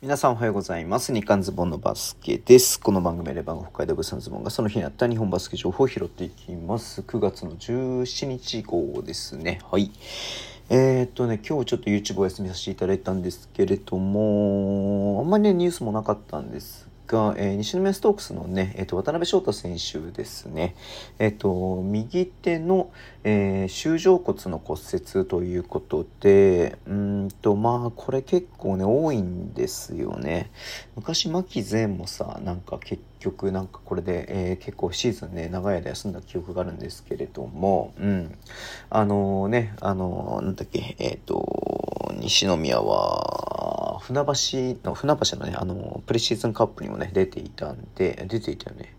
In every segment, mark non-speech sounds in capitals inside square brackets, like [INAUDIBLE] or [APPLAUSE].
皆さんおはようございます。日刊ズボンのバスケです。この番組レバン北海道物産ズボンがその日にあった日本バスケ情報を拾っていきます。9月の17日号ですね。はい。えー、っとね、今日ちょっと YouTube お休みさせていただいたんですけれども、あんまりね、ニュースもなかったんですが、えー西宮ストークスのね、えー、と渡辺翔太選手ですね、えー、と右手の、えー、周状骨の骨折ということでうんとまあこれ結構ね多いんですよね。昔牧前もさなんか結局なんかこれで、えー結構シーズンね長い間休んだ記憶があるんですけれどもうん。あのねあのなんだっけえっ、と西宮は船橋の船橋のねあのプレシーズンカップにもね出ていたんで出ていたよね。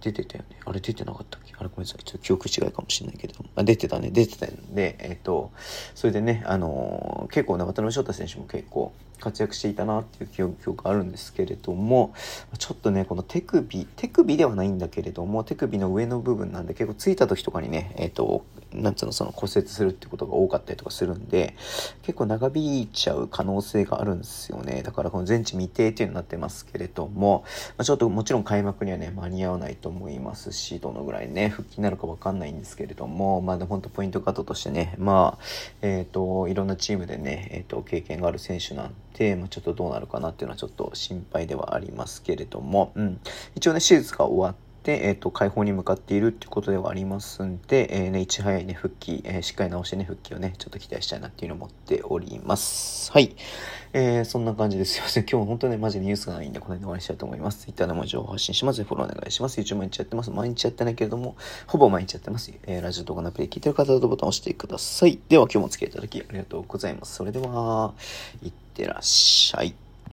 出てたよね。あれ出てなかったっけ？あれごめんなさい。ちょっと記憶違いかもしれないけど。あ出てたね。出てたんでえっ、とそれでねあの結構ね渡辺翔太選手も結構活躍していたなっていう記憶があるんですけれどもちょっとねこの手首手首ではないんだけれども手首の上の部分なんで結構ついた時とかにねえっ、となんつうのその骨折するってことが多かったりとかするんで結構長引いちゃう可能性があるんですよね。だからこの全治未定っていうのになってますけれども、まあ、ちょっともちろん開幕にはね間に合わないとと思いますしどのぐらいね復帰になるかわかんないんですけれどもまあで本当ポイントカットとしてねまあえっ、といろんなチームでね、えー、と経験がある選手なんで、まあ、ちょっとどうなるかなっていうのはちょっと心配ではありますけれども、うん、一応ね手術が終わってで、えー、と解放に向かっているっていうことではありますんで、えーね、いち早いね復帰、えーしっかり直してね復帰をねちょっと期待したいなっていうのを思っております。はい、えーそんな感じです。よ [LAUGHS] 今日本当ねマジでニュースがないんでこの辺で終わりにしたいと思います。Twitter でも情報発信します。フォローお願いします。YouTube 毎日やってます。毎日やってないけれどもほぼ毎日やってます、えーラジオ動画のアプリ聞いてる方はボタンを押してください。では今日もお付き合いいただきありがとうございます。それではいってらっしゃい。